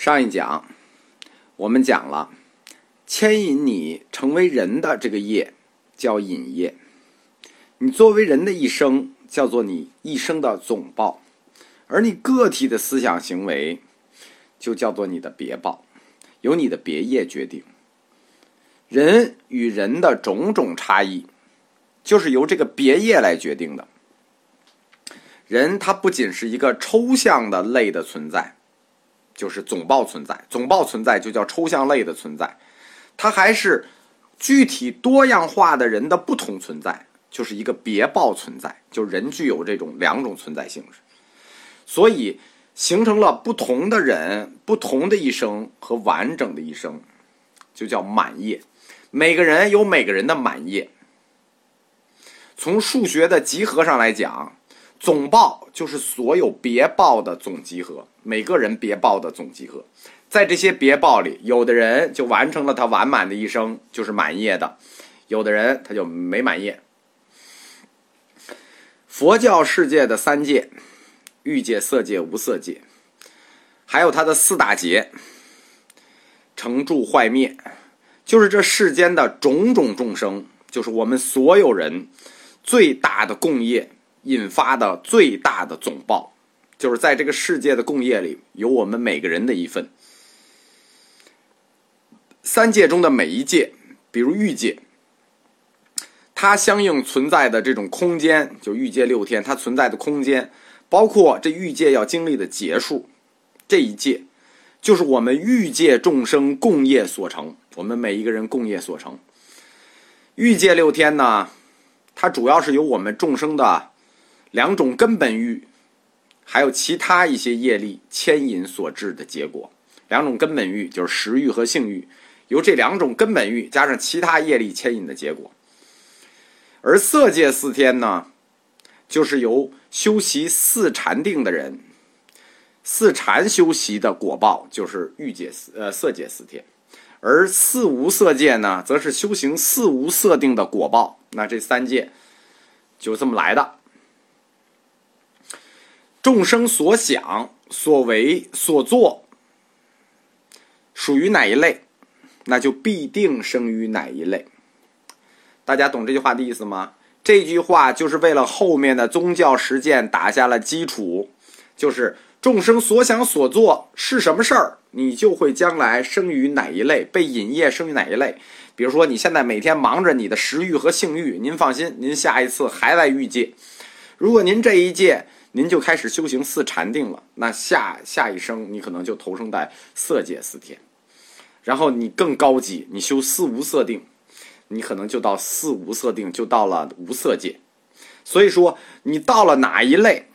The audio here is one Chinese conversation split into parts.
上一讲我们讲了牵引你成为人的这个业叫引业，你作为人的一生叫做你一生的总报，而你个体的思想行为就叫做你的别报，由你的别业决定。人与人的种种差异，就是由这个别业来决定的。人他不仅是一个抽象的类的存在。就是总报存在，总报存在就叫抽象类的存在，它还是具体多样化的人的不同存在，就是一个别报存在，就人具有这种两种存在性质，所以形成了不同的人、不同的一生和完整的一生，就叫满业。每个人有每个人的满业。从数学的集合上来讲。总报就是所有别报的总集合，每个人别报的总集合，在这些别报里，有的人就完成了他完满的一生，就是满业的；有的人他就没满业。佛教世界的三界：欲界、色界、无色界，还有它的四大劫：成住坏灭，就是这世间的种种众生，就是我们所有人最大的共业。引发的最大的总报，就是在这个世界的共业里，有我们每个人的一份。三界中的每一界，比如欲界，它相应存在的这种空间，就欲界六天，它存在的空间，包括这欲界要经历的结束，这一界，就是我们欲界众生共业所成，我们每一个人共业所成。欲界六天呢，它主要是由我们众生的。两种根本欲，还有其他一些业力牵引所致的结果。两种根本欲就是食欲和性欲，由这两种根本欲加上其他业力牵引的结果。而色界四天呢，就是由修习四禅定的人，四禅修习的果报，就是欲界四呃色界四天。而四无色界呢，则是修行四无色定的果报。那这三界就这么来的。众生所想、所为、所作，属于哪一类，那就必定生于哪一类。大家懂这句话的意思吗？这句话就是为了后面的宗教实践打下了基础。就是众生所想所做是什么事儿，你就会将来生于哪一类，被引业生于哪一类。比如说，你现在每天忙着你的食欲和性欲，您放心，您下一次还在欲界。如果您这一届，您就开始修行四禅定了，那下下一生你可能就投生在色界四天，然后你更高级，你修四无色定，你可能就到四无色定，就到了无色界。所以说，你到了哪一类，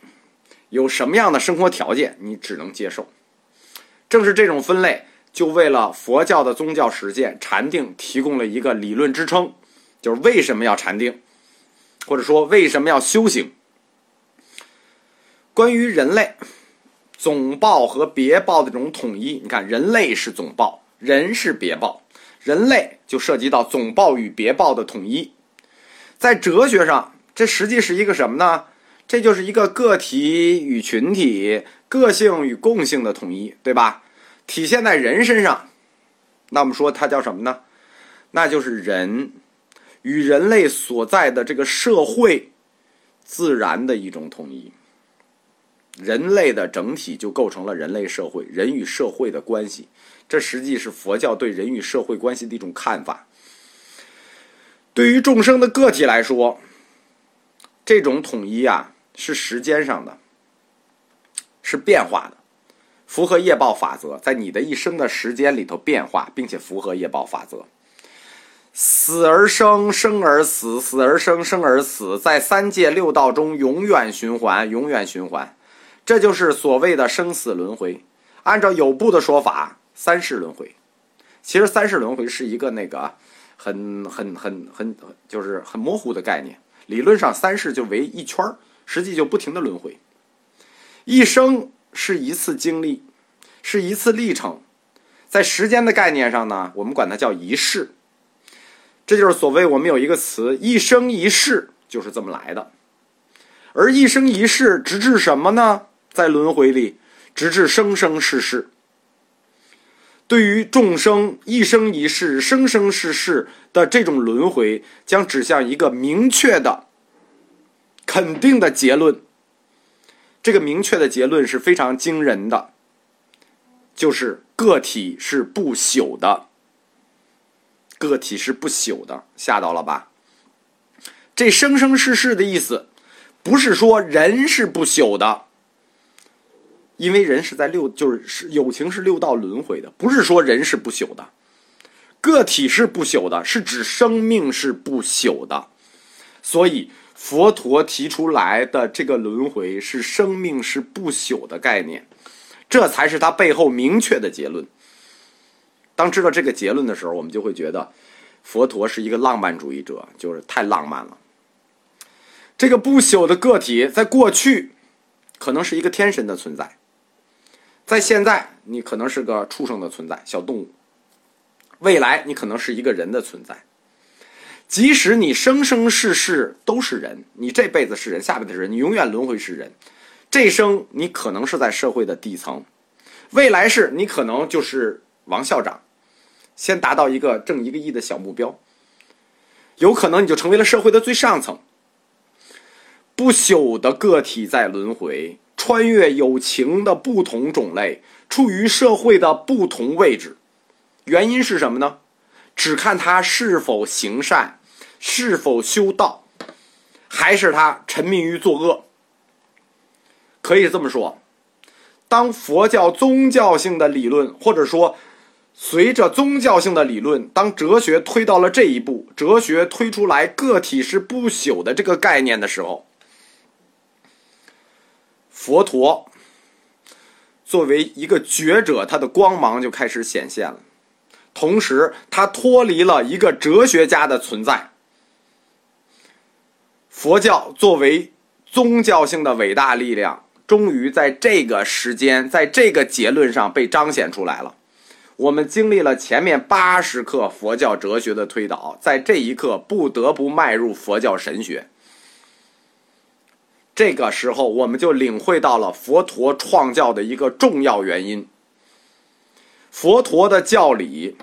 有什么样的生活条件，你只能接受。正是这种分类，就为了佛教的宗教实践禅定提供了一个理论支撑，就是为什么要禅定，或者说为什么要修行。关于人类总报和别报的这种统一，你看，人类是总报，人是别报，人类就涉及到总报与别报的统一。在哲学上，这实际是一个什么呢？这就是一个个体与群体、个性与共性的统一，对吧？体现在人身上，那我们说它叫什么呢？那就是人与人类所在的这个社会自然的一种统一。人类的整体就构成了人类社会，人与社会的关系，这实际是佛教对人与社会关系的一种看法。对于众生的个体来说，这种统一啊是时间上的，是变化的，符合业报法则，在你的一生的时间里头变化，并且符合业报法则。死而生，生而死，死而生，生而死，在三界六道中永远循环，永远循环。这就是所谓的生死轮回。按照有部的说法，三世轮回。其实三世轮回是一个那个很很很很就是很模糊的概念。理论上三世就围一圈实际就不停的轮回。一生是一次经历，是一次历程。在时间的概念上呢，我们管它叫一世。这就是所谓我们有一个词“一生一世”，就是这么来的。而一生一世直至什么呢？在轮回里，直至生生世世。对于众生一生一世、生生世世的这种轮回，将指向一个明确的、肯定的结论。这个明确的结论是非常惊人的，就是个体是不朽的。个体是不朽的，吓到了吧？这生生世世的意思，不是说人是不朽的。因为人是在六，就是是友情是六道轮回的，不是说人是不朽的，个体是不朽的，是指生命是不朽的，所以佛陀提出来的这个轮回是生命是不朽的概念，这才是他背后明确的结论。当知道这个结论的时候，我们就会觉得佛陀是一个浪漫主义者，就是太浪漫了。这个不朽的个体在过去可能是一个天神的存在。在现在，你可能是个畜生的存在，小动物；未来，你可能是一个人的存在。即使你生生世世都是人，你这辈子是人，下辈子是人，你永远轮回是人。这一生你可能是在社会的底层，未来是你可能就是王校长，先达到一个挣一个亿的小目标，有可能你就成为了社会的最上层。不朽的个体在轮回。穿越友情的不同种类，处于社会的不同位置，原因是什么呢？只看他是否行善，是否修道，还是他沉迷于作恶。可以这么说，当佛教宗教性的理论，或者说随着宗教性的理论，当哲学推到了这一步，哲学推出来个体是不朽的这个概念的时候。佛陀作为一个觉者，他的光芒就开始显现了。同时，他脱离了一个哲学家的存在。佛教作为宗教性的伟大力量，终于在这个时间，在这个结论上被彰显出来了。我们经历了前面八十课佛教哲学的推导，在这一刻不得不迈入佛教神学。这个时候，我们就领会到了佛陀创教的一个重要原因。佛陀的教理，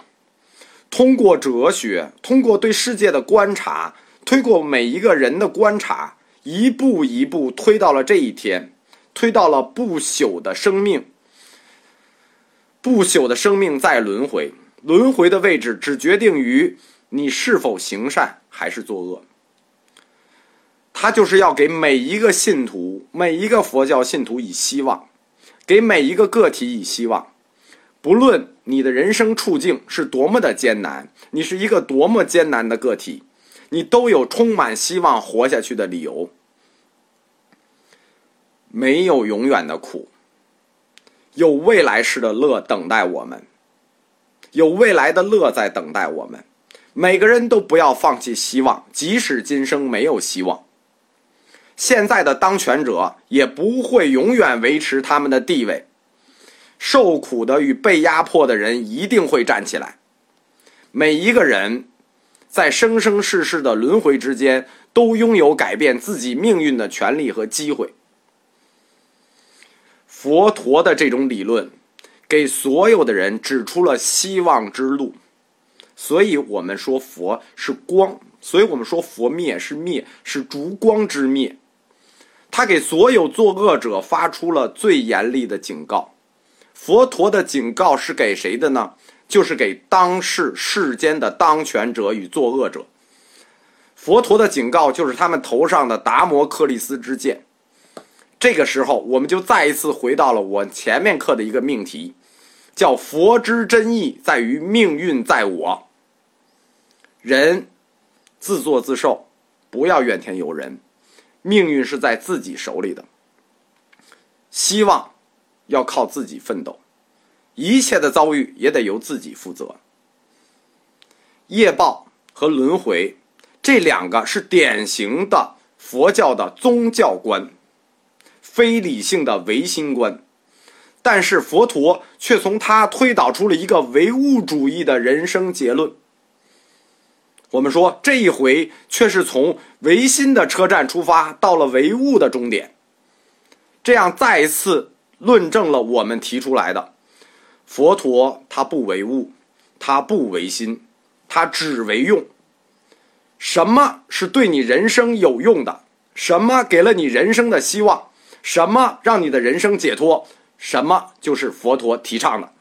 通过哲学，通过对世界的观察，推过每一个人的观察，一步一步推到了这一天，推到了不朽的生命。不朽的生命在轮回，轮回的位置只决定于你是否行善还是作恶。他就是要给每一个信徒、每一个佛教信徒以希望，给每一个个体以希望。不论你的人生处境是多么的艰难，你是一个多么艰难的个体，你都有充满希望活下去的理由。没有永远的苦，有未来式的乐等待我们，有未来的乐在等待我们。每个人都不要放弃希望，即使今生没有希望。现在的当权者也不会永远维持他们的地位，受苦的与被压迫的人一定会站起来。每一个人，在生生世世的轮回之间，都拥有改变自己命运的权利和机会。佛陀的这种理论，给所有的人指出了希望之路。所以我们说佛是光，所以我们说佛灭是灭，是烛光之灭。他给所有作恶者发出了最严厉的警告。佛陀的警告是给谁的呢？就是给当世世间的当权者与作恶者。佛陀的警告就是他们头上的达摩克利斯之剑。这个时候，我们就再一次回到了我前面课的一个命题，叫“佛之真意在于命运在我”。人自作自受，不要怨天尤人。命运是在自己手里的，希望要靠自己奋斗，一切的遭遇也得由自己负责。业报和轮回这两个是典型的佛教的宗教观，非理性的唯心观，但是佛陀却从他推导出了一个唯物主义的人生结论。我们说这一回却是从唯心的车站出发，到了唯物的终点，这样再一次论证了我们提出来的：佛陀他不为物，他不为心，他只为用。什么是对你人生有用的？什么给了你人生的希望？什么让你的人生解脱？什么就是佛陀提倡的？